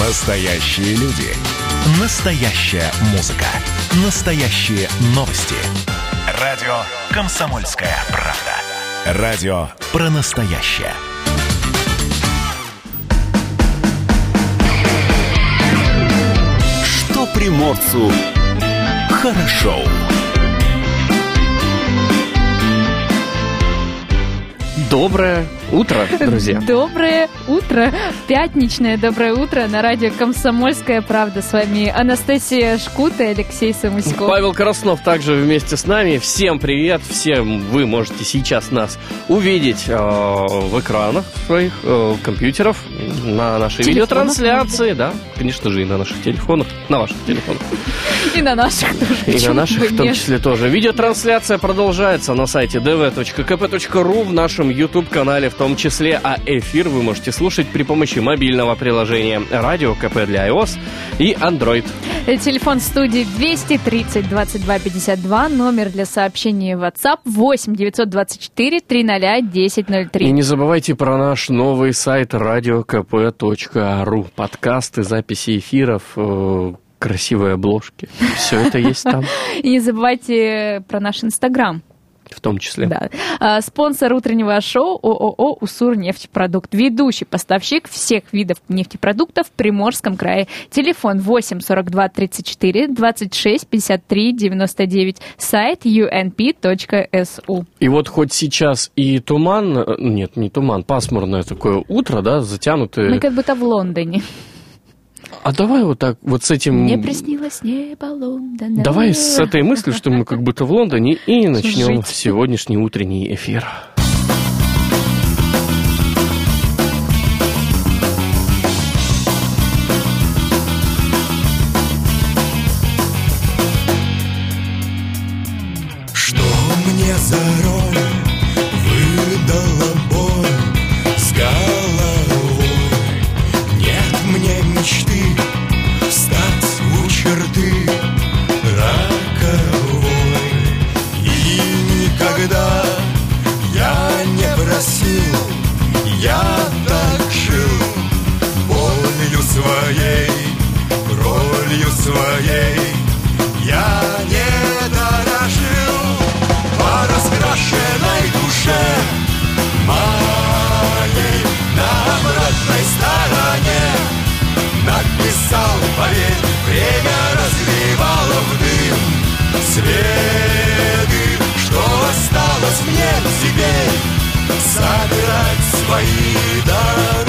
Настоящие люди. Настоящая музыка. Настоящие новости. Радио «Комсомольская правда». Радио про настоящее. Что приморцу хорошо. Доброе утро, друзья. Доброе утро. Пятничное доброе утро на радио «Комсомольская правда». С вами Анастасия Шкута и Алексей Самуськов. Павел Краснов также вместе с нами. Всем привет. Всем вы можете сейчас нас увидеть э, в экранах своих э, компьютеров, на нашей Телефонах, видеотрансляции, да, конечно же, и на наших телефонах, на ваших телефонах. И на наших тоже. И на наших в том числе тоже. Видеотрансляция продолжается на сайте dv.kp.ru, в нашем YouTube-канале в том числе, а эфир вы можете слушать при помощи мобильного приложения Радио КП для iOS и Android. Телефон студии 230 22 52, номер для сообщений в WhatsApp 8 924 300 И 1003. не забывайте про наш новый сайт radiokp.ru. Подкасты, записи эфиров, э, красивые обложки. Все это есть там, И не забывайте про наш Инстаграм. В том числе. Да. А, Спонсор утреннего шоу ООО «Усур нефтепродукт». Ведущий поставщик всех видов нефтепродуктов в Приморском крае. Телефон 8 42 34 26 53 99. Сайт unp.su. И вот хоть сейчас и туман, э, нет, не туман, пасмурное такое утро, да, затянутое. Мы как будто в Лондоне. А давай вот так, вот с этим... Мне приснилось небо Лондона. Давай с этой мыслью, что мы как будто в Лондоне, и начнем Жить. сегодняшний утренний эфир. Теперь Собирать свои дары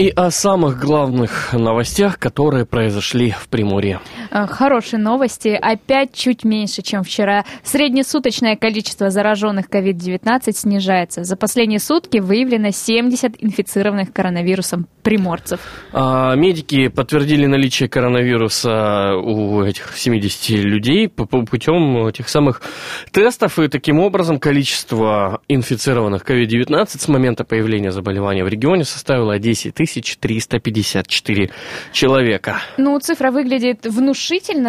и о самых главных новостях, которые произошли в Приморье. А, Хорошие новости. Опять чуть меньше, чем вчера. Среднесуточное количество зараженных COVID-19 снижается. За последние сутки выявлено 70 инфицированных коронавирусом приморцев. А, Медики подтвердили наличие коронавируса у этих 70 людей путем этих самых тестов, и таким образом количество инфицированных COVID-19 с момента появления заболевания в регионе составило 10 354 человека. Ну, цифра выглядит внушительно,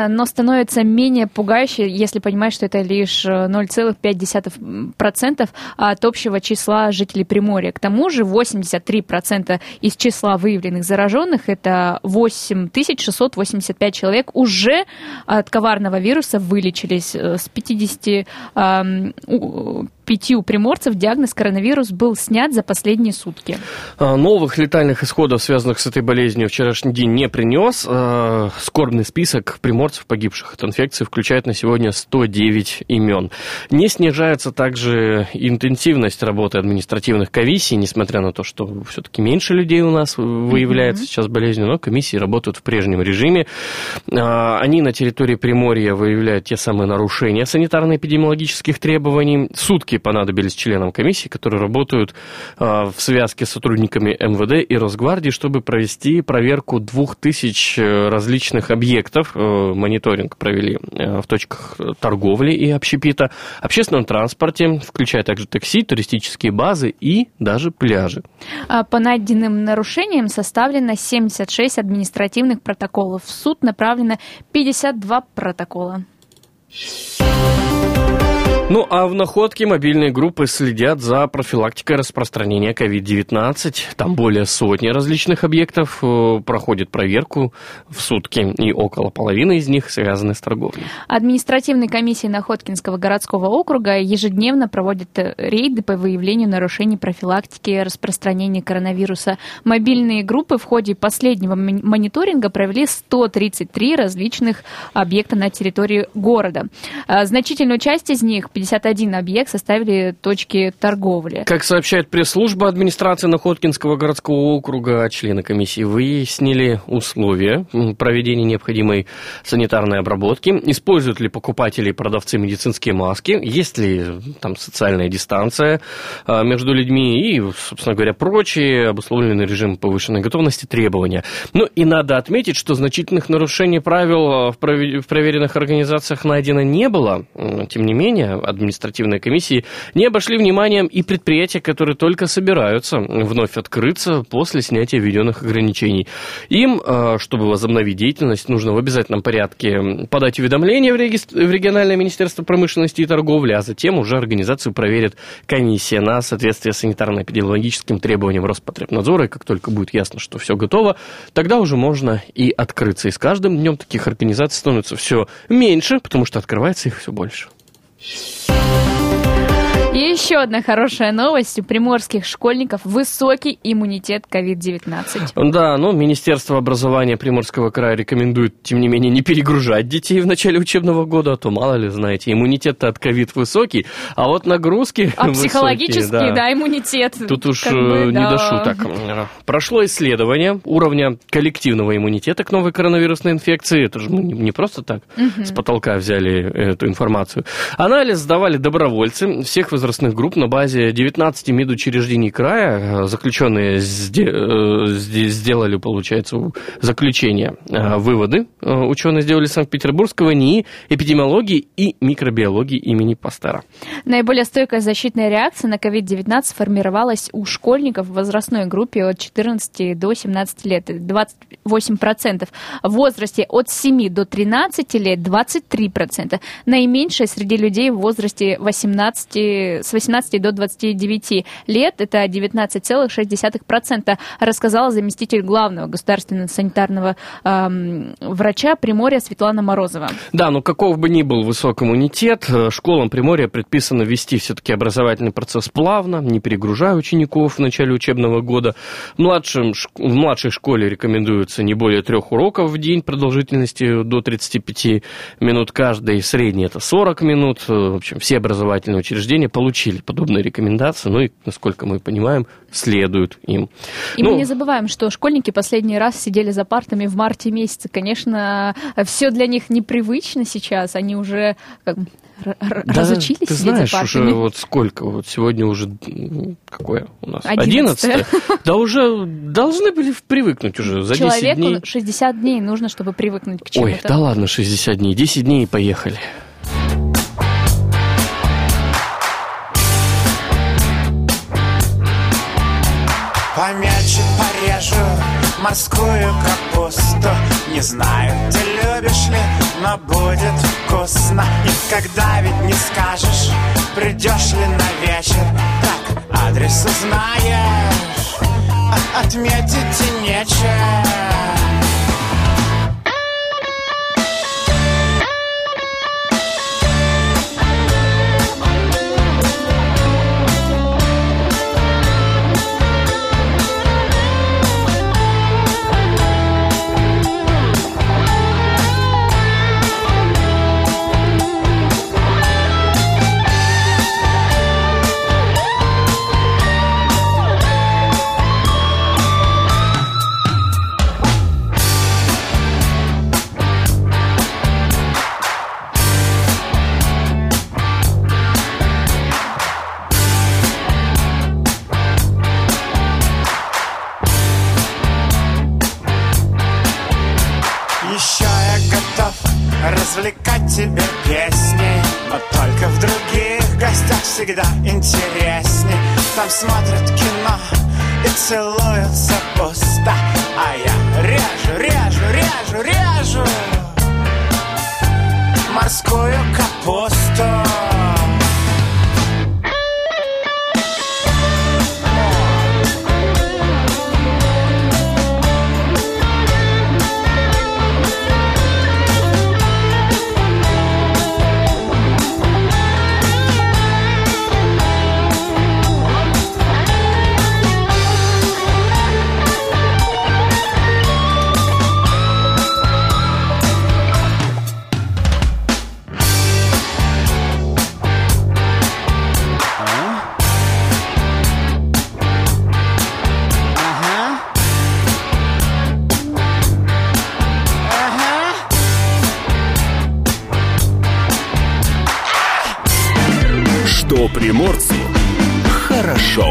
но становится менее пугающей, если понимать, что это лишь э, 0,5% от общего числа жителей Приморья. К тому же 83% из числа выявленных зараженных, это 8685 человек, уже от коварного вируса вылечились. Э, С 50, ам, у- пяти у приморцев диагноз коронавирус был снят за последние сутки. А, новых летальных исходов, связанных с этой болезнью, вчерашний день не принес. А, скорбный список приморцев, погибших от инфекции, включает на сегодня 109 имен. Не снижается также интенсивность работы административных комиссий, несмотря на то, что все-таки меньше людей у нас выявляется mm-hmm. сейчас болезнью, но комиссии работают в прежнем режиме. А, они на территории Приморья выявляют те самые нарушения санитарно-эпидемиологических требований. Сутки понадобились членам комиссии, которые работают в связке с сотрудниками МВД и Росгвардии, чтобы провести проверку двух тысяч э, различных объектов. Э, мониторинг провели э, в точках торговли и общепита, общественном транспорте, включая также такси, туристические базы и даже пляжи. А по найденным нарушениям составлено 76 административных протоколов. В суд направлено 52 протокола. Ну, а в находке мобильные группы следят за профилактикой распространения COVID-19. Там более сотни различных объектов э, проходит проверку в сутки, и около половины из них связаны с торговлей. Административные комиссии Находкинского городского округа ежедневно проводят э, рейды по выявлению нарушений профилактики распространения коронавируса. Мобильные группы в ходе последнего мониторинга провели 133 различных объекта на территории города. А значительную часть из них, 51 объект составили точки торговли. Как сообщает пресс-служба администрации Находкинского городского округа, члены комиссии выяснили условия проведения необходимой санитарной обработки, используют ли покупатели и продавцы медицинские маски, есть ли там социальная дистанция а, между людьми и, собственно говоря, прочие обусловленные режим повышенной готовности требования. Ну и надо отметить, что значительных нарушений правил в проверенных организациях найдено не было. Тем не менее, административной комиссии не обошли вниманием и предприятия, которые только собираются вновь открыться после снятия введенных ограничений. Им, а, чтобы возобновить деятельность, нужно в обязательном порядке подать уведомление в, в региональное министерство промышленности и торговли, а затем уже организацию проверит комиссия на соответствие санитарно-эпидемиологическим требованиям Роспотребнадзора. И как только будет ясно, что все готово, тогда уже можно и открыться. И с каждым днем таких организаций становится все меньше, потому что открывается их все больше. И еще одна хорошая новость. У приморских школьников высокий иммунитет COVID-19. Да, ну, Министерство образования Приморского края рекомендует, тем не менее, не перегружать детей в начале учебного года, а то, мало ли, знаете, иммунитет от COVID высокий, а вот нагрузки А высокие, психологический, да. да, иммунитет. Тут уж как бы, не да. до шуток. Прошло исследование уровня коллективного иммунитета к новой коронавирусной инфекции. Это же мы не просто так угу. с потолка взяли эту информацию. Анализ сдавали добровольцы всех возрастных групп на базе 19 медучреждений края. Э, заключенные э, сделали, получается, заключение. Э, выводы ученые сделали Санкт-Петербургского НИИ эпидемиологии и микробиологии имени Пастера. Наиболее стойкая защитная реакция на COVID-19 формировалась у школьников в возрастной группе от 14 до 17 лет, 28%. В возрасте от 7 до 13 лет 23%. Наименьшее среди людей в возрасте 18 с 18 до 29 лет, это 19,6%, рассказала заместитель главного государственного санитарного эм, врача Приморья Светлана Морозова. Да, но каков бы ни был высок иммунитет, э, школам Приморья предписано вести все-таки образовательный процесс плавно, не перегружая учеников в начале учебного года. Младшим, в младшей школе рекомендуется не более трех уроков в день продолжительностью до 35 минут каждый, средний это 40 минут. Э, в общем, все образовательные учреждения получили подобные рекомендации, ну и, насколько мы понимаем, следуют им. И ну, мы не забываем, что школьники последний раз сидели за партами в марте месяце. Конечно, все для них непривычно сейчас, они уже как, да, разучились ты знаешь, уже вот сколько, вот сегодня уже какое у нас? 11 Да уже должны были привыкнуть уже за Человеку 10 дней. 60 дней нужно, чтобы привыкнуть к чему-то. Ой, да ладно, 60 дней, 10 дней и поехали. Помельче порежу морскую капусту. Не знаю, ты любишь ли, но будет вкусно. Никогда ведь не скажешь, придешь ли на вечер Так, адрес узнаешь, отметить и нечего приморцу хорошо.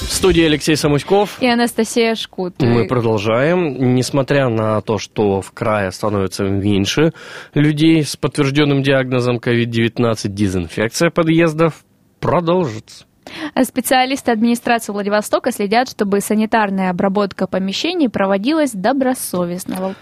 В студии Алексей Самуськов. И Анастасия Шкут. Мы продолжаем. Несмотря на то, что в крае становится меньше людей с подтвержденным диагнозом COVID-19, дезинфекция подъездов продолжится. Специалисты администрации Владивостока следят, чтобы санитарная обработка помещений проводилась добросовестно.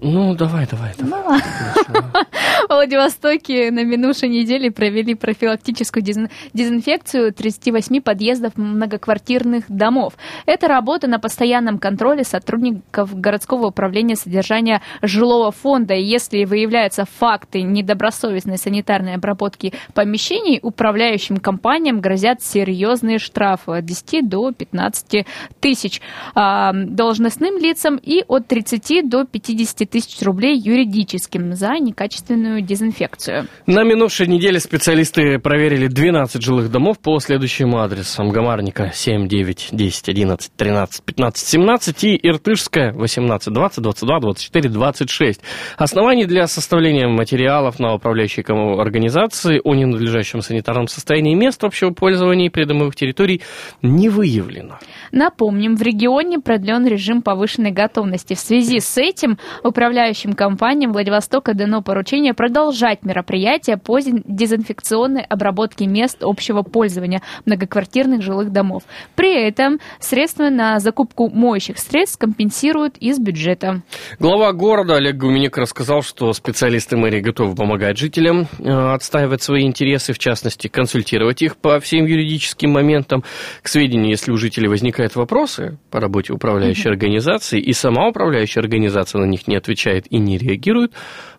Ну, давай, давай, давай. В Владивостоке на минувшей неделе провели профилактическую дезин- дезинфекцию 38 подъездов многоквартирных домов. Это работа на постоянном контроле сотрудников городского управления содержания жилого фонда. И если выявляются факты недобросовестной санитарной обработки помещений, управляющим компаниям грозят серьезные штрафы от 10 до 15 тысяч а, должностным лицам и от 30 до 50 тысяч рублей юридическим за некачественную дезинфекцию. На минувшей неделе специалисты проверили 12 жилых домов по следующим адресам. Гамарника 7, 9, 10, 11, 13, 15, 17 и Иртышская 18, 20, 22, 24, 26. Оснований для составления материалов на управляющей организации о ненадлежащем санитарном состоянии мест общего пользования и придомовых территорий не выявлено. Напомним, в регионе продлен режим повышенной готовности. В связи с этим управляющим компаниям Владивостока дано поручение продолжать мероприятия по дезин- дезинфекционной обработке мест общего пользования многоквартирных жилых домов. При этом средства на закупку моющих средств компенсируют из бюджета. Глава города Олег Гуменник рассказал, что специалисты мэрии готовы помогать жителям э, отстаивать свои интересы, в частности, консультировать их по всем юридическим моментам. К сведению, если у жителей возникают вопросы по работе управляющей организации, и сама управляющая организация на них не отвечает и не реагирует,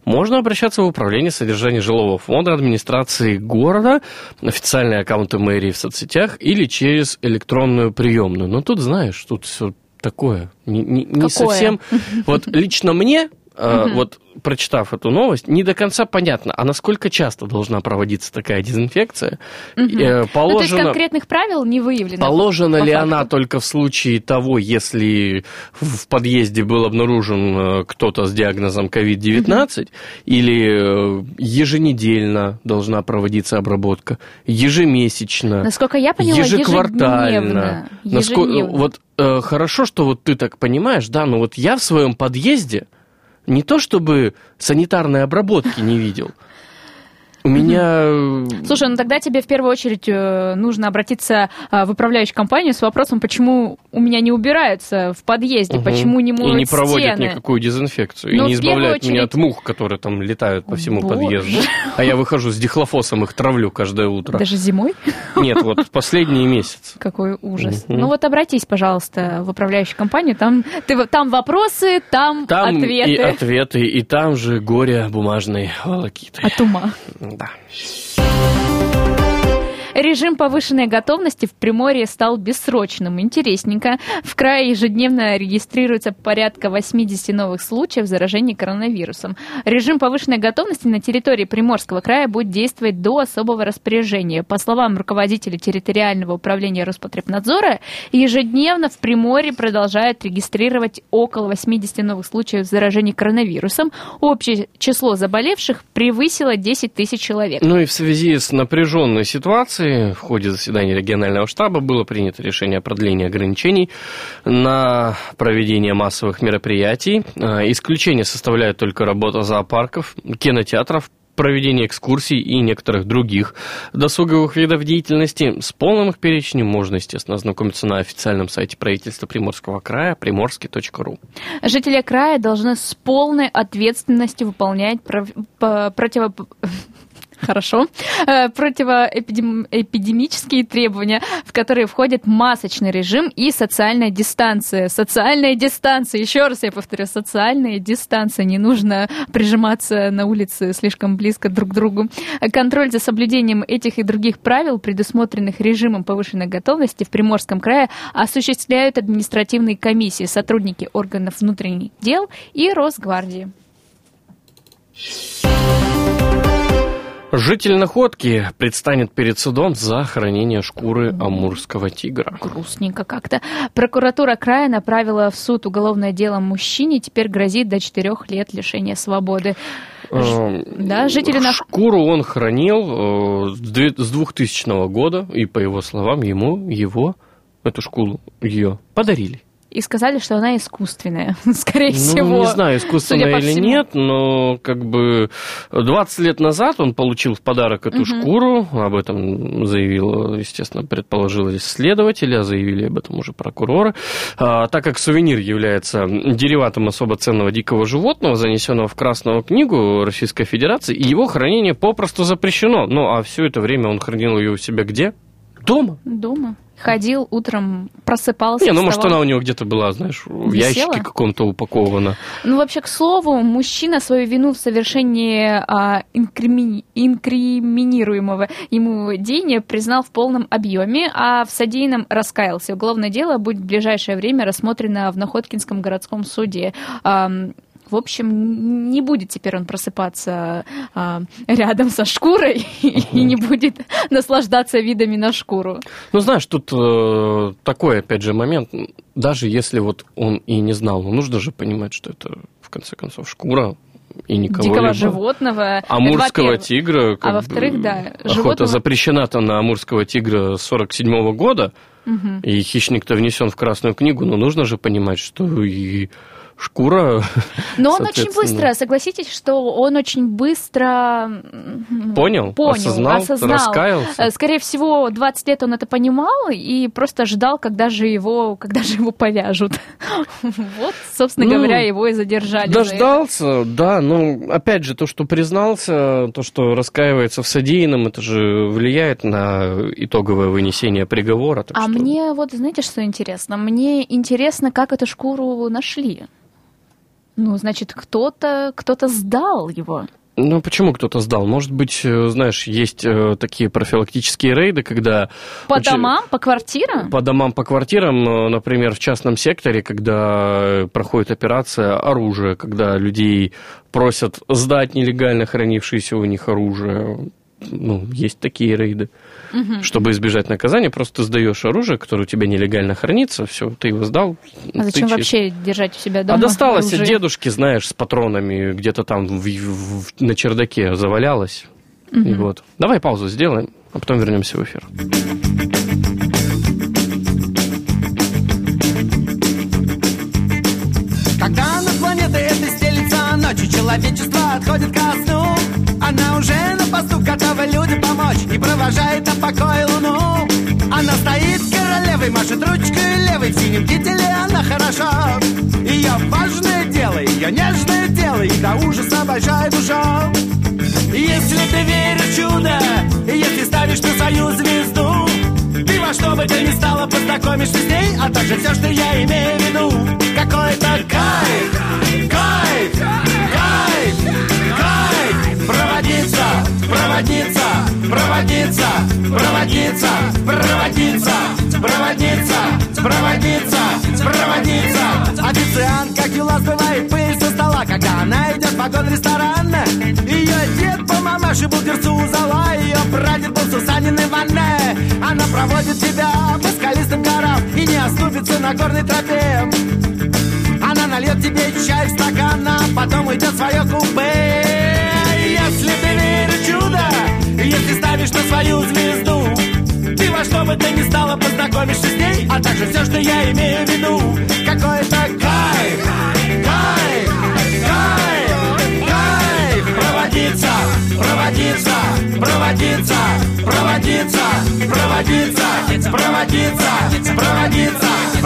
можно обращаться в управление содержания жилого фонда администрации города, официальные аккаунты мэрии в соцсетях или через электронную приемную. Но тут, знаешь, тут все такое, не, не- не совсем... Вот лично мне, э, вот прочитав эту новость, не до конца понятно, а насколько часто должна проводиться такая дезинфекция. Э, Ну, то есть Положено... конкретных правил не выявлено. Положена по ли факту. она только в случае того, если в подъезде был обнаружен э, кто-то с диагнозом COVID-19, или э, еженедельно должна проводиться обработка, ежемесячно, Насколько я поняла, ежеквартально. ежедневно. Ежедневно. Вот э, хорошо, что вот ты так понимаешь, да, но вот я в своем подъезде не то чтобы санитарной обработки не видел. У меня... э, Слушай, ну тогда тебе в первую очередь э, нужно обратиться э, в управляющую компанию с вопросом, почему у меня не убираются в подъезде, Мгм. почему не моют И не проводят стены. никакую дезинфекцию. Ну, и не избавляют меня очередь- от мух, которые там летают по всему Боже. подъезду. А я выхожу с дихлофосом, их травлю каждое утро. Даже зимой? Нет, вот в последние месяцы. Какой ужас. Мгм. Ну вот обратись, пожалуйста, в управляющую компанию. Там, ты, там вопросы, там, Там ответы и ответы, и там же горе бумажной волокиты. от ума. Да. Режим повышенной готовности в Приморье стал бессрочным. Интересненько. В крае ежедневно регистрируется порядка 80 новых случаев заражения коронавирусом. Режим повышенной готовности на территории Приморского края будет действовать до особого распоряжения. По словам руководителя территориального управления Роспотребнадзора, ежедневно в Приморье продолжают регистрировать около 80 новых случаев заражения коронавирусом. Общее число заболевших превысило 10 тысяч человек. Ну и в связи с напряженной ситуацией информации, в ходе заседания регионального штаба было принято решение о продлении ограничений на проведение массовых мероприятий. Э, исключение составляет только работа зоопарков, кинотеатров, проведение экскурсий и некоторых других досуговых видов деятельности. С полным их перечнем можно, естественно, ознакомиться на официальном сайте правительства Приморского края приморский.ру. Жители края должны с полной ответственностью выполнять пров... противо хорошо, э, противоэпидемические требования, в которые входит масочный режим и социальная дистанция. Социальная дистанция, еще раз я повторю, социальная дистанция. Не нужно прижиматься на улице слишком близко друг к другу. Контроль за соблюдением этих и других правил, предусмотренных режимом повышенной готовности в Приморском крае, осуществляют административные комиссии, сотрудники органов внутренних дел и Росгвардии. Житель Находки предстанет перед судом за хранение шкуры амурского тигра. Грустненько как-то. Прокуратура края направила в суд уголовное дело мужчине, теперь грозит до четырех лет лишения свободы. Ж... Да, жители на... Шкуру он хранил э, с 2000 года, и по его словам, ему его, эту шкуру, ее подарили и сказали, что она искусственная, скорее ну, всего. Не знаю, искусственная или всему. нет, но как бы 20 лет назад он получил в подарок эту угу. шкуру, об этом заявил, естественно, предположил следователи, а заявили об этом уже прокуроры. А, так как сувенир является дериватом особо ценного дикого животного, занесенного в Красную книгу Российской Федерации, и его хранение попросту запрещено. Ну, а все это время он хранил ее у себя где? Дома. Дома ходил утром, просыпался. Не, ну может она у него где-то была, знаешь, в Висела? ящике каком-то упакована. Ну вообще, к слову, мужчина свою вину в совершении а, инкрими... инкриминируемого ему деяния признал в полном объеме, а в содеянном раскаялся. Уголовное дело будет в ближайшее время рассмотрено в Находкинском городском суде. В общем, не будет теперь он просыпаться а, рядом со шкурой и не будет наслаждаться видами на шкуру. Ну, знаешь, тут э, такой, опять же, момент. Даже если вот он и не знал, но нужно же понимать, что это, в конце концов, шкура, и никого Дикого животного. Амурского тигра. А во-вторых, да. Охота животного... запрещена-то на амурского тигра 47 -го года, угу. и хищник-то внесен в Красную книгу, но нужно же понимать, что и шкура. Но он очень быстро, согласитесь, что он очень быстро понял, понял осознал, осознал, раскаялся. Э, скорее всего, 20 лет он это понимал и просто ждал, когда же его, когда же его повяжут. Вот, собственно ну, говоря, его и задержали. Дождался, да, но опять же, то, что признался, то, что раскаивается в содеянном, это же влияет на итоговое вынесение приговора. А что... мне вот, знаете, что интересно? Мне интересно, как эту шкуру нашли. Ну, значит, кто-то кто сдал его. Ну, почему кто-то сдал? Может быть, э, знаешь, есть э, такие профилактические рейды, когда... По очень... домам, по квартирам? По домам, по квартирам, э, например, в частном секторе, когда проходит операция оружия, когда людей просят сдать нелегально хранившееся у них оружие. Ну, есть такие рейды. Угу. Чтобы избежать наказания, просто сдаешь оружие, которое у тебя нелегально хранится, все, ты его сдал. А зачем чист. вообще держать у себя дома? А досталось оружие? от дедушки, знаешь, с патронами, где-то там в, в, на чердаке завалялось. Угу. И вот. Давай паузу сделаем, а потом вернемся в эфир. Когда над планетой этой стелится ночью, человечество отходит ко сну. Уже на посту готова людям помочь И провожает на покой луну. Она стоит королевой, машет ручкой левой В синем кителе она хороша Ее важное дело, ее нежное дело И до ужаса большая душа Если ты веришь в чудо Если ставишь на свою звезду Ты во что бы ты ни стала познакомишься с ней А также все, что я имею в виду. Какой-то кайф, кайф, кайф проводница, проводница, проводница, проводница, проводница, проводница, проводница. Официант, как дела сбывает пыль со стола, когда она идет в вагон ресторана. Ее дед по мамаше был у ее прадед был Сусанин Иване. Она проводит тебя по скалистым горам и не оступится на горной тропе. Она нальет тебе чай в стакан, а потом уйдет в свое купе свою звезду. Ты во что бы ты ни стала познакомишься с ней А также все, что я имею в виду. Какой-то кайф, кайф, кайф, кайф. Проводиться, проводиться, проводиться, проводиться, проводиться, проводиться, проводиться, проводиться.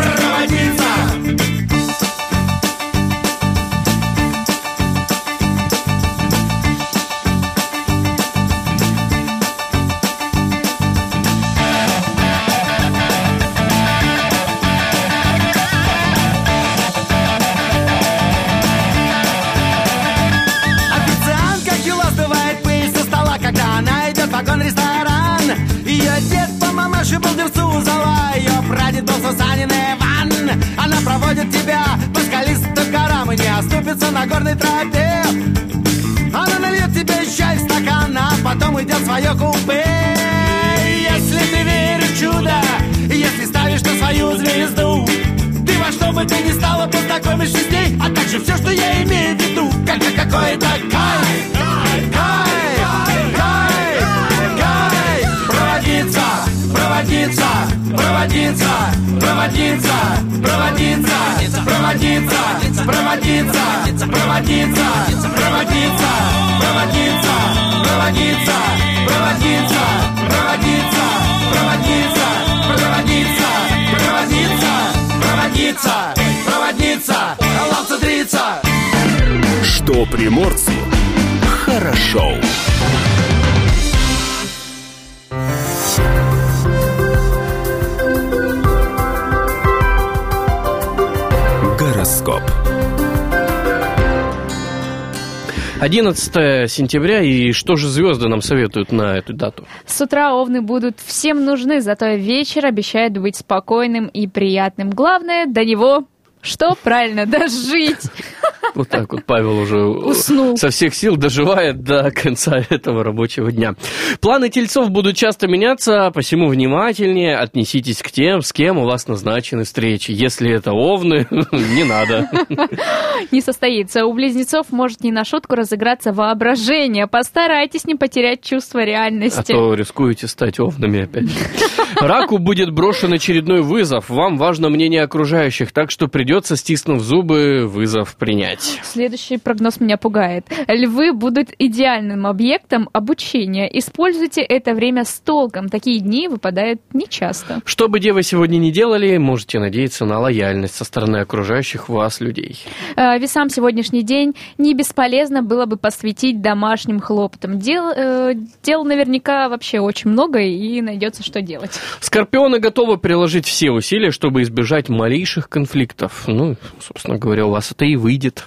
На горной тропе. Она нальет тебе чай в стакан, а потом идет в свое купе. Если ты веришь в чудо, если ставишь на свою звезду, ты во что бы ты ни стала познакомишься с ней, а также все, что я имею в виду, как какой-то кайф, кайф, проводиться, проводиться, проводиться, проводиться, проводиться, проводиться, проводиться, проводиться, проводиться, проводиться, проводиться, проводиться, проводиться, проводиться, проводиться, проводиться, проводиться, лапцатрица. Что приморцу хорошо. Гороскоп. 11 сентября, и что же звезды нам советуют на эту дату? С утра овны будут всем нужны, зато вечер обещает быть спокойным и приятным. Главное, до него что? Правильно, дожить. Вот так вот Павел уже Уснул. со всех сил доживает до конца этого рабочего дня. Планы тельцов будут часто меняться, посему внимательнее отнеситесь к тем, с кем у вас назначены встречи. Если это овны, не надо. Не состоится. У близнецов может не на шутку разыграться воображение. Постарайтесь не потерять чувство А реальности. то рискуете стать овнами опять. Раку будет брошен очередной вызов. Вам важно мнение окружающих, так что придется, стиснув зубы, вызов принять. Следующий прогноз меня пугает. Львы будут идеальным объектом обучения. Используйте это время с толком. Такие дни выпадают нечасто. Что бы девы сегодня не делали, можете надеяться на лояльность со стороны окружающих вас людей. Э, Весам сегодняшний день не бесполезно было бы посвятить домашним хлопотам. Дел, э, дел наверняка вообще очень много и найдется, что делать. Скорпионы готовы приложить все усилия, чтобы избежать малейших конфликтов. Ну, собственно говоря, у вас это и выйдет.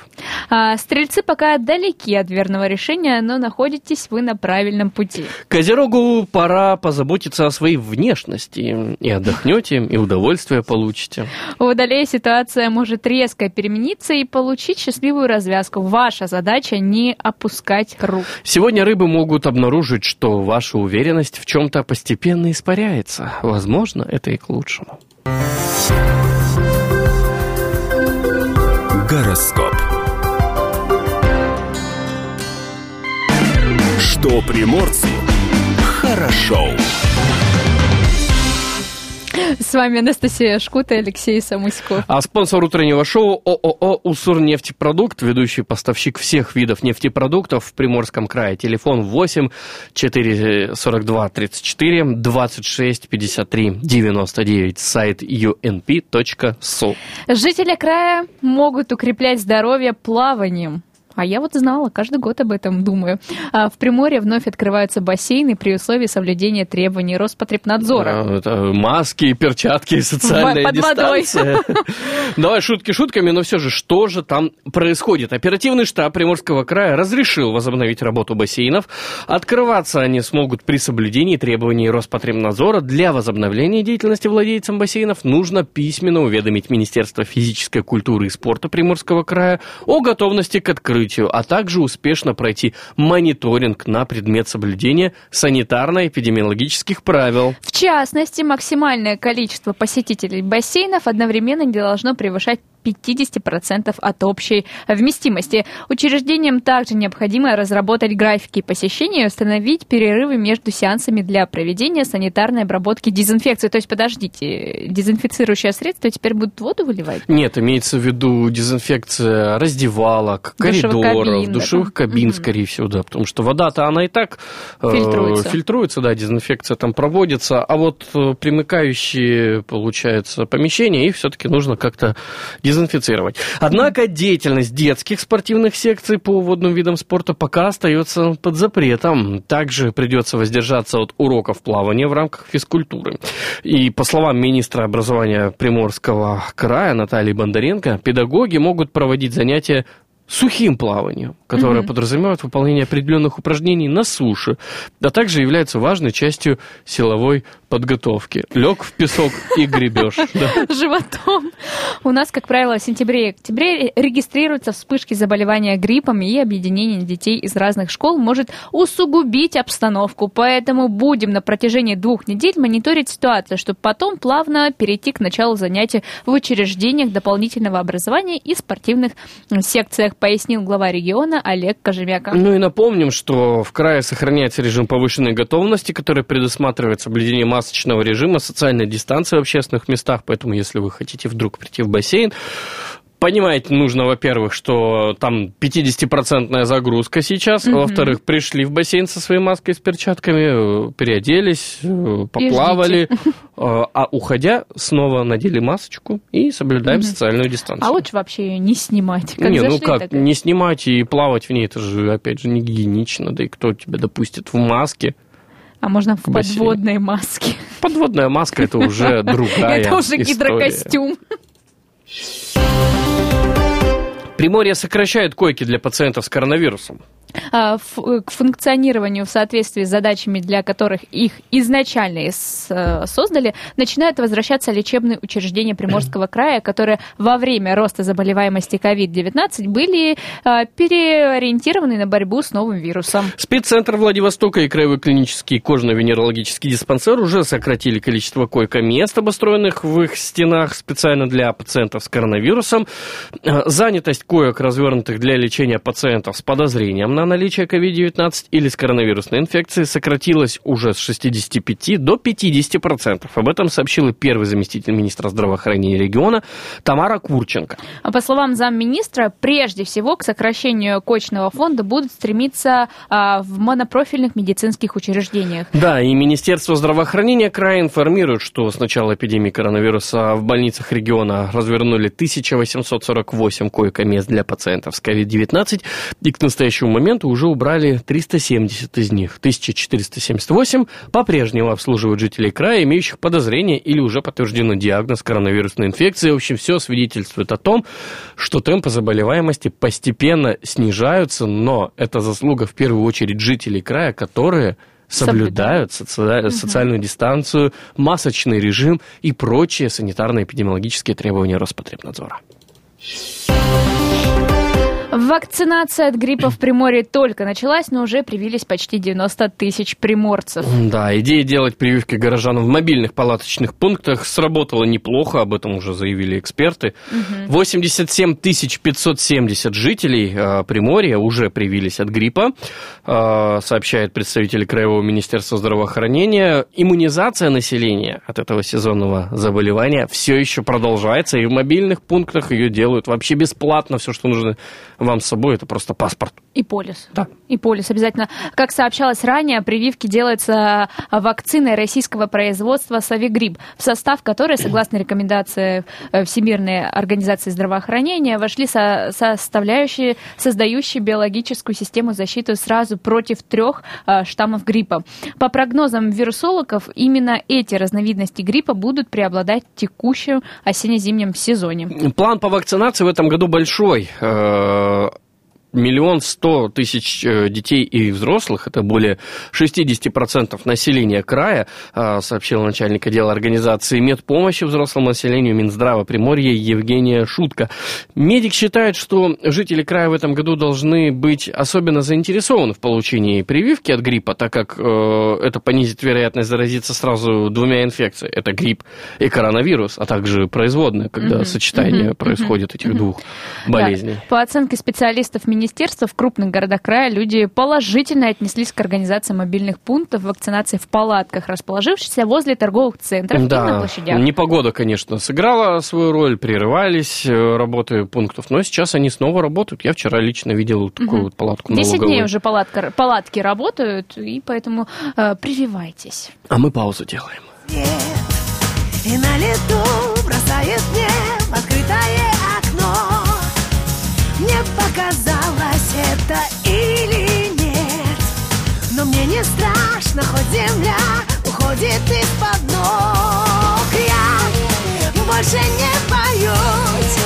А стрельцы пока далеки от верного решения, но находитесь вы на правильном пути. Козерогу пора позаботиться о своей внешности. И отдохнете, и удовольствие получите. У водолея ситуация может резко перемениться и получить счастливую развязку. Ваша задача не опускать рук. Сегодня рыбы могут обнаружить, что ваша уверенность в чем-то постепенно испаряется. Возможно, это и к лучшему. Гороскоп. Что приморцу хорошо. С вами Анастасия Шкута и Алексей Самуськов. А спонсор утреннего шоу ООО «Уссурнефтепродукт», ведущий поставщик всех видов нефтепродуктов в Приморском крае. Телефон 8 442 34 26 53 99. Сайт unp.su. Жители края могут укреплять здоровье плаванием. А я вот знала, каждый год об этом думаю. А в Приморье вновь открываются бассейны при условии соблюдения требований Роспотребнадзора. А, это маски, перчатки, социальная Под водой. дистанция. Давай шутки шутками, но все же, что же там происходит? Оперативный штаб Приморского края разрешил возобновить работу бассейнов. Открываться они смогут при соблюдении требований Роспотребнадзора. Для возобновления деятельности владельцам бассейнов нужно письменно уведомить Министерство физической культуры и спорта Приморского края о готовности к открытию, а также успешно пройти мониторинг на предмет соблюдения санитарно-эпидемиологических правил. В частности, максимальное количество посетителей бассейнов одновременно не должно превышать 50% от общей вместимости. Учреждениям также необходимо разработать графики посещения и установить перерывы между сеансами для проведения санитарной обработки дезинфекции. То есть, подождите, дезинфицирующее средство теперь будут воду выливать? Нет, имеется в виду дезинфекция раздевалок, Душевых коридоров, кабин, душевых кабин, Мгм. скорее всего, да, потому что вода-то она и так э, Фильтруется. фильтруется, да, дезинфекция там проводится, а вот э, примыкающие, получается, помещения, их все-таки нужно как-то дезинфицировать. Однако деятельность детских спортивных секций по водным видам спорта пока остается под запретом. Также придется воздержаться от уроков плавания в рамках физкультуры. И по словам министра образования Приморского края Натальи Бондаренко, педагоги могут проводить занятия сухим плаванием, которое Мгм. подразумевает выполнение определенных упражнений на суше, а также является важной частью силовой подготовки. Лег в песок и гребешь. животом. У нас, как правило, в сентябре и октябре регистрируются вспышки заболевания гриппом, и объединение детей из разных школ может усугубить обстановку. Поэтому будем на протяжении двух недель мониторить ситуацию, чтобы потом плавно перейти к началу занятий в учреждениях дополнительного образования и спортивных секциях, пояснил глава региона Олег Кожемяка. Ну и напомним, что в крае сохраняется режим повышенной готовности, который предусматривает соблюдение масочного режима, социальной дистанции в общественных местах, поэтому если вы хотите вдруг прийти в бассейн, Понимать нужно, во-первых, что там 50% загрузка сейчас, Мгм. во-вторых, пришли в бассейн со своей маской с перчатками, э, переоделись, э, поплавали, э, а уходя снова надели масочку и соблюдаем Мгм. социальную дистанцию. А лучше вообще ее не снимать. Как не, ну как, так не снимать и плавать в ней, это же, опять же, не гигиенично, да и кто тебя допустит в маске. А можно в в бассейн. подводной маске. Подводная маска это уже другая Это уже история. гидрокостюм. Приморье сокращает койки для пациентов с коронавирусом. А, ф- к функционированию в соответствии с задачами, для которых их изначально э, создали, начинают возвращаться лечебные учреждения Приморского края, которые во время роста заболеваемости COVID-19 были а, переориентированы на борьбу с новым вирусом. Спеццентр Владивостока и Краевой клинический кожно-венерологический диспансер уже сократили количество койко-мест, обустроенных в их стенах специально для пациентов с коронавирусом. Э, Занятость коек, развернутых для лечения пациентов с подозрением на наличие COVID-19 или с коронавирусной инфекцией, сократилась уже с 65 до 50%. Об этом сообщила первый заместитель министра здравоохранения региона Тамара Курченко. А По словам замминистра, прежде всего к сокращению коечного фонда будут стремиться а, в монопрофильных медицинских учреждениях. Да, и Министерство здравоохранения края информирует, что с начала эпидемии коронавируса в больницах региона развернули 1848 койко-мест для пациентов с COVID-19, и к настоящему моменту уже убрали 370 из них. 1478 по-прежнему обслуживают жителей края, имеющих подозрение или уже подтвержденный диагноз коронавирусной инфекции. В общем, все свидетельствует о том, что темпы заболеваемости постепенно снижаются, но это заслуга в первую очередь жителей края, которые соблюдают соци- социальную дистанцию, масочный режим и прочие санитарно-эпидемиологические требования Роспотребнадзора. Вакцинация от гриппа в Приморье только началась, но уже привились почти 90 тысяч приморцев. Да, идея делать прививки горожанам в мобильных палаточных пунктах сработала неплохо, об этом уже заявили эксперты. 87 570 жителей э, Приморья уже привились от гриппа, э, сообщает представитель Краевого министерства здравоохранения. Иммунизация населения от этого сезонного заболевания все еще продолжается, и в мобильных пунктах ее делают вообще бесплатно. Все, что нужно вам с собой, это просто паспорт. И полис. Да. И полис обязательно. Как сообщалось ранее, прививки делаются вакциной российского производства «Савигрипп», в состав которой, согласно рекомендации э, Всемирной организации здравоохранения, вошли со- составляющие, создающие биологическую систему защиты сразу против трех э, штаммов гриппа. По прогнозам вирусологов, именно эти разновидности гриппа будут преобладать в текущем осенне-зимнем сезоне. План по вакцинации в этом году большой. Э, миллион сто тысяч э, детей и взрослых, это более 60% населения края, а, сообщил начальник отдела организации медпомощи взрослому населению Минздрава Приморья Евгения Шутка. Медик считает, что жители края в этом году должны быть особенно заинтересованы в получении прививки от гриппа, так как э, это понизит вероятность заразиться сразу двумя инфекциями. Это грипп и коронавирус, а также производная, когда mm-hmm. сочетание mm-hmm. происходит этих mm-hmm. двух болезней. Да. По оценке специалистов министерства, в крупных городах края люди положительно отнеслись к организации мобильных пунктов вакцинации в палатках, расположившихся возле торговых центров да. и на площадях. Непогода, конечно, сыграла свою роль, прерывались э, работы пунктов, но сейчас они снова работают. Я вчера лично видел такую угу. вот палатку Десять дней уже палатка, палатки работают, и поэтому э, прививайтесь. А мы паузу делаем. Нет, и на лету бросает мне в открытое окно. Мне показалось страшно, хоть земля уходит из-под ног. Я больше не боюсь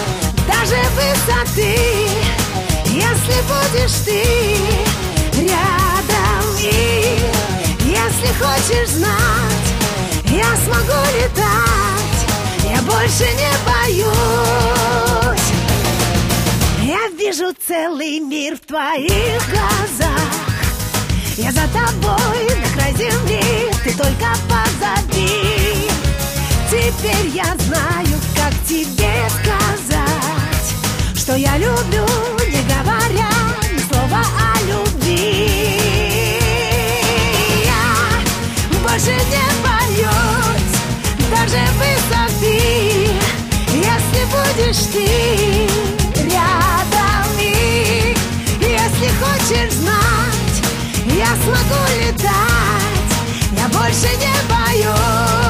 даже высоты, если будешь ты рядом и если хочешь знать, я смогу летать, я больше не боюсь. Я вижу целый мир в твоих глазах. Я за тобой на край земли, ты только позади. Теперь я знаю, как тебе сказать, что я люблю, не говоря ни слова о любви. Я больше не боюсь даже высоты, если будешь ты рядом. И если хочешь знать, я смогу летать, я больше не боюсь.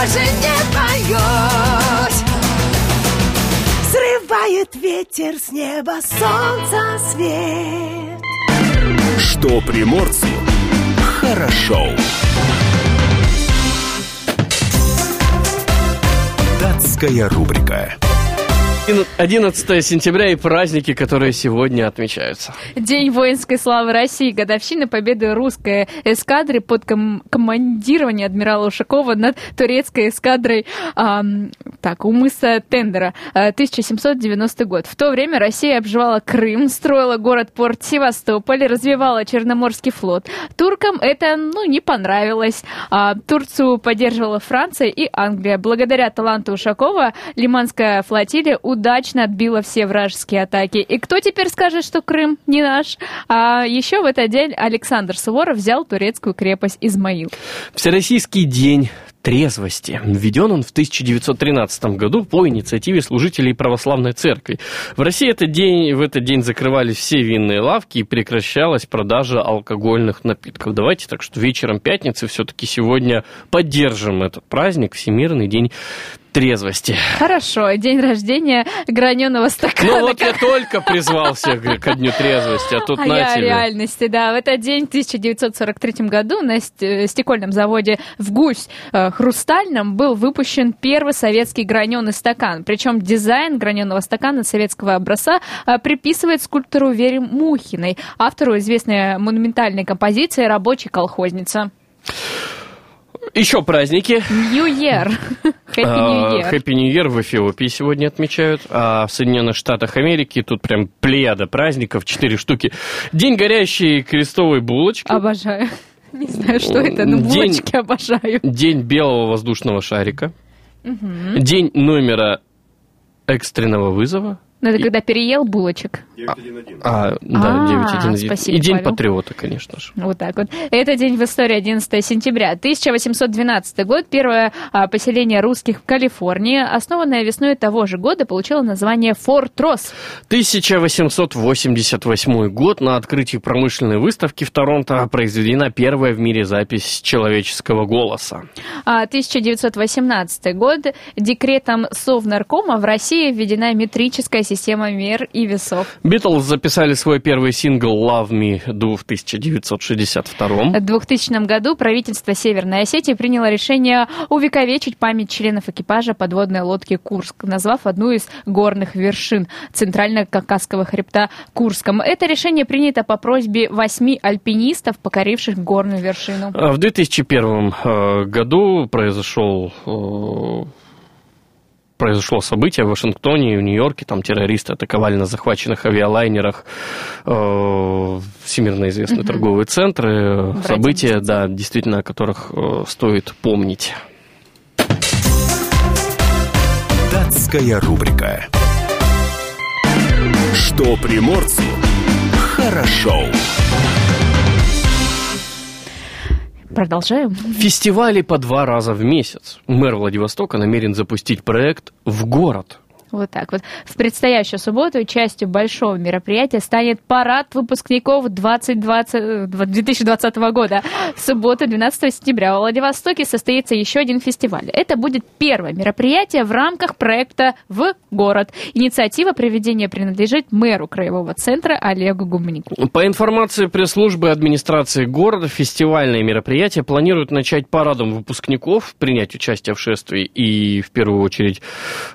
больше не боюсь Срывает ветер с неба солнца свет. Что приморцу хорошо. Датская рубрика. 11 сентября и праздники, которые сегодня отмечаются. День воинской славы России, годовщина победы русской эскадры под ком- командированием адмирала Ушакова над турецкой эскадрой а, так, у мыса Тендера, 1790 год. В то время Россия обживала Крым, строила город-порт Севастополь, развивала Черноморский флот. Туркам это, ну, не понравилось. А, Турцию поддерживала Франция и Англия. Благодаря таланту Ушакова Лиманская флотилия удачно отбила все вражеские атаки. И кто теперь скажет, что Крым не наш? А еще в этот день Александр Суворов взял турецкую крепость Измаил. Всероссийский день трезвости. Введен он в 1913 году по инициативе служителей православной церкви. В России этот день, в этот день закрывались все винные лавки и прекращалась продажа алкогольных напитков. Давайте так что вечером пятницы все-таки сегодня поддержим этот праздник, Всемирный день трезвости. Хорошо, день рождения граненого стакана. Ну вот я только призвался к ко дню трезвости, а тут А на я тебе. реальности, да. В этот день, в 1943 году, на э, стекольном заводе в Гусь э, Хрустальном был выпущен первый советский граненый стакан. Причем дизайн граненого стакана советского образца э, приписывает скульптору Вере Мухиной, автору известной монументальной композиции «Рабочий колхозница». Еще праздники. New Year. Happy New А, Year. Happy New Year в Эфиопии сегодня отмечают, а в Соединенных Штатах Америки тут прям плеяда праздников, четыре штуки. День горящей крестовой булочки, Обожаю. Не знаю, что это, но День- булочки обожаю. день белого воздушного шарика, день номера экстренного вызова, Но это когда переел булочек. а, да, А, 911. спасибо, и день Павел. патриота, конечно же. Вот так вот. Это день в истории 11 сентября. 1812 год. Первое а, поселение русских в Калифорнии, основанное весной того же года, получило название Форт Росс. 1888 год на открытии промышленной выставки в Торонто произведена первая в мире запись человеческого голоса. А 1918 год. Декретом Совнаркома в России введена метрическая система мер и весов. Битлз записали свой первый сингл «Love Me Do» в 1962 В 2000 году правительство Северной Осетии приняло решение увековечить память членов экипажа подводной лодки «Курск», назвав одну из горных вершин Центрально-Кавказского хребта Курском. Это решение принято по просьбе восьми альпинистов, покоривших горную вершину. А В 2001 э, году произошел э, произошло событие в Вашингтоне и в Нью-Йорке. Там террористы атаковали на захваченных авиалайнерах э, всемирно известные торговые центры. Братья События, да, действительно, о которых э, стоит помнить. Датская рубрика. Что приморцу хорошо. Продолжаем. Фестивали по два раза в месяц. Мэр Владивостока намерен запустить проект в город. Вот так вот. В предстоящую субботу частью большого мероприятия станет парад выпускников 2020, э, 2020 года. В субботу, 12 сентября, в Владивостоке состоится еще один фестиваль. Это будет первое мероприятие в рамках проекта «В город». Инициатива проведения принадлежит мэру Краевого центра Олегу Гумнику. По информации пресс-службы администрации города, фестивальные мероприятия планируют начать парадом выпускников, принять участие в шествии и, в первую очередь,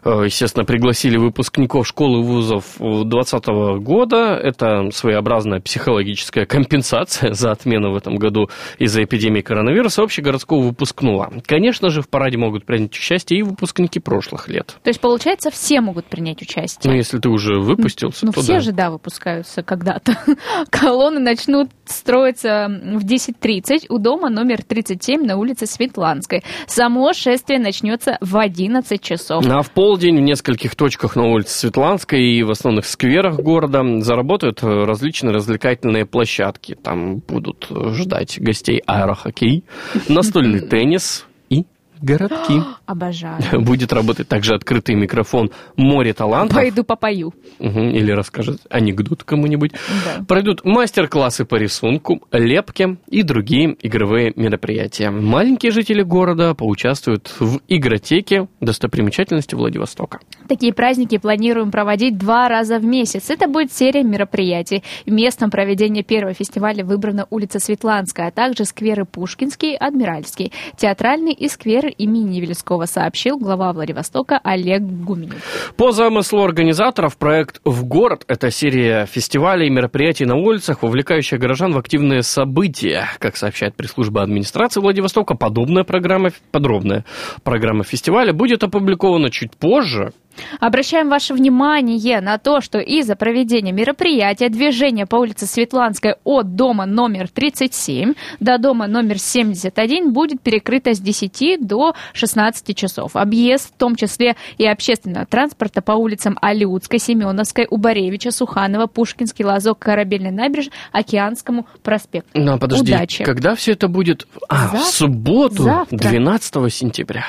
э, естественно, пригласили выпускников школ и вузов 2020 года. Это своеобразная психологическая компенсация за отмену в этом году из-за эпидемии коронавируса общегородского выпускного. Конечно же, в параде могут принять участие и выпускники прошлых лет. То есть, получается, все могут принять Ну, участие. если ты уже выпустился, Ну, то все да. же, да, выпускаются когда-то. Колонны начнут строиться в 10.30 у дома номер 37 на улице Светланской. Само шествие начнется в 11 часов. А в полдень в нескольких точках на улице Светланской и в основных скверах города заработают э, различные развлекательные площадки. Там будут э, ждать гостей аэрохоккей, настольный теннис и городки. Обожаю. Будет работать также открытый микрофон «Море талантов». Пойду попою. Мгм, Или расскажет анекдот кому-нибудь. Да. Пройдут мастер-классы по рисунку, лепке и другие игровые мероприятия. Маленькие жители города поучаствуют в игротеке достопримечательности Владивостока. Такие праздники планируем проводить два раза в месяц. Это будет серия мероприятий. Местом проведения первого фестиваля выбрана улица Светланская, а также скверы Пушкинский, Адмиральский, театральный и скверы имени Невельского, сообщил глава Владивостока Олег Гуменев. По замыслу организаторов, проект «В город» — это серия фестивалей и мероприятий на улицах, вовлекающая горожан в активные события. Как сообщает пресс-служба администрации Владивостока, подобная программа, подробная программа фестиваля будет опубликована чуть позже, Обращаем ваше внимание на то, что из-за проведения мероприятия движение по улице Светланской от дома номер 37 до дома номер 71 будет перекрыто с 10 до 16 часов. Объезд, в том числе и общественного транспорта по улицам Алиутской, Семеновской, Убаревича, Суханова, Пушкинский, Лазок, Корабельной набережной, Океанскому проспекту. Ну, подожди, Удачи. когда все это будет? А, в Завтра. субботу, Завтра. 12 сентября.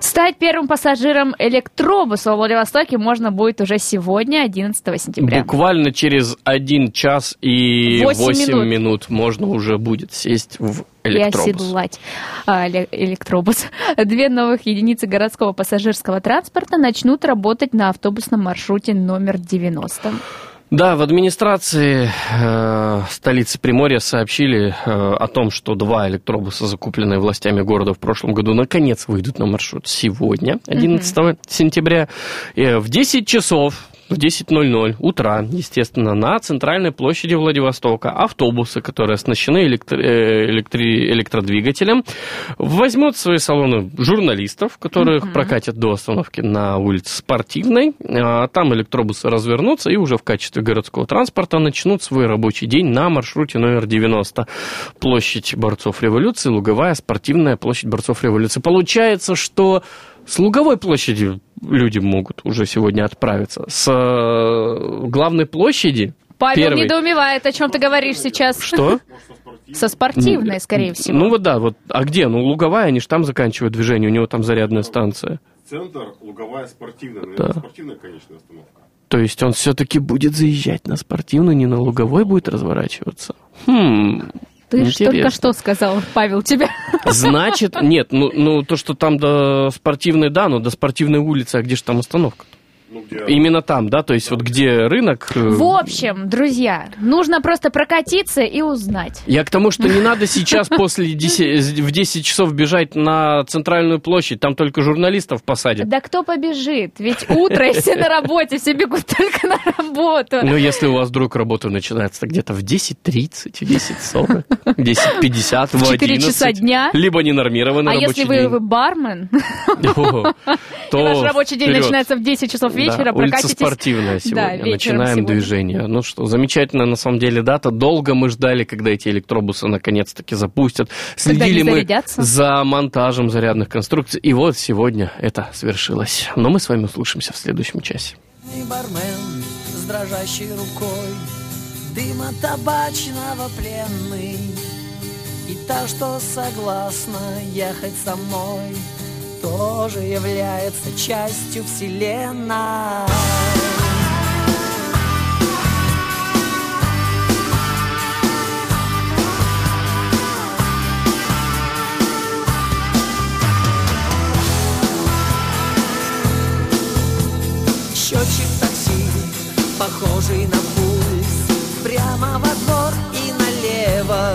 Стать первым пассажиром электробуса во Владивостоке можно будет уже сегодня, 11 сентября. Буквально через один час и Восемь 8 минут. минут. можно уже будет сесть в и электробус. оседлать а, эле- электробус. Две новых единицы городского пассажирского транспорта начнут работать на автобусном маршруте номер 90. Да, в администрации э, столицы Приморья сообщили э, о том, что два электробуса, закупленные властями города в прошлом году, наконец выйдут на маршрут сегодня, 11 сентября, э, в 10 часов. В 10.00 утра, естественно, на центральной площади Владивостока автобусы, которые оснащены электро- э, электри- электродвигателем, возьмут в свои салоны журналистов, которых прокатят до остановки на улице Спортивной. А Там электробусы развернутся и уже в качестве городского транспорта начнут свой рабочий день на маршруте номер 90. Площадь борцов революции, Луговая, спортивная площадь борцов революции. Получается, что с Луговой площади люди могут уже сегодня отправиться. С э, главной площади Павел первой- недоумевает, о чем ты говоришь сейчас. Что? Со спортивной, скорее всего. Ну вот да, вот. А где? Ну, Луговая, они же там заканчивают движение, у него там зарядная станция. Центр, луговая спортивная. Наверное, Да. спортивная конечная остановка. То есть он все-таки будет заезжать на спортивную, не на Луговой будет разворачиваться? Хм, Ты ж только интересно. что сказал, Павел, тебе. Значит, нет, ну, ну то, что там до спортивной, да, но до спортивной улицы, а где же там остановка? Ну, где... Именно там, да, то есть вот где рынок. э, В общем, друзья, нужно просто прокатиться и узнать. Я к тому, что не надо сейчас после 10, в 10 часов бежать на центральную площадь, там только журналистов посадят. Да кто побежит? Ведь утро, и все на работе, все бегут только на работу. Ну, если у вас вдруг работа начинается где-то в 10.30, в 10.40, 10.50, в В 4 11, часа дня. Либо ненормированный А рабочий если вы, день. вы бармен, то ваш рабочий день начинается в 10 часов вечера, Да, улица прокатитесь. спортивная Да, сегодня. вечером Начинаем сегодня. движение. Ну что, замечательная на самом деле дата. Долго мы ждали, когда эти электробусы наконец-таки запустят. Когда Следили мы за монтажем зарядных конструкций. И вот сегодня это свершилось. Но мы с вами услышимся в следующем часе. И бармен с дрожащей рукой Дыма табачного пленный И та, что согласна ехать со мной Тоже является частью вселенной. Счетчик такси, похожий на пульс Прямо во двор и налево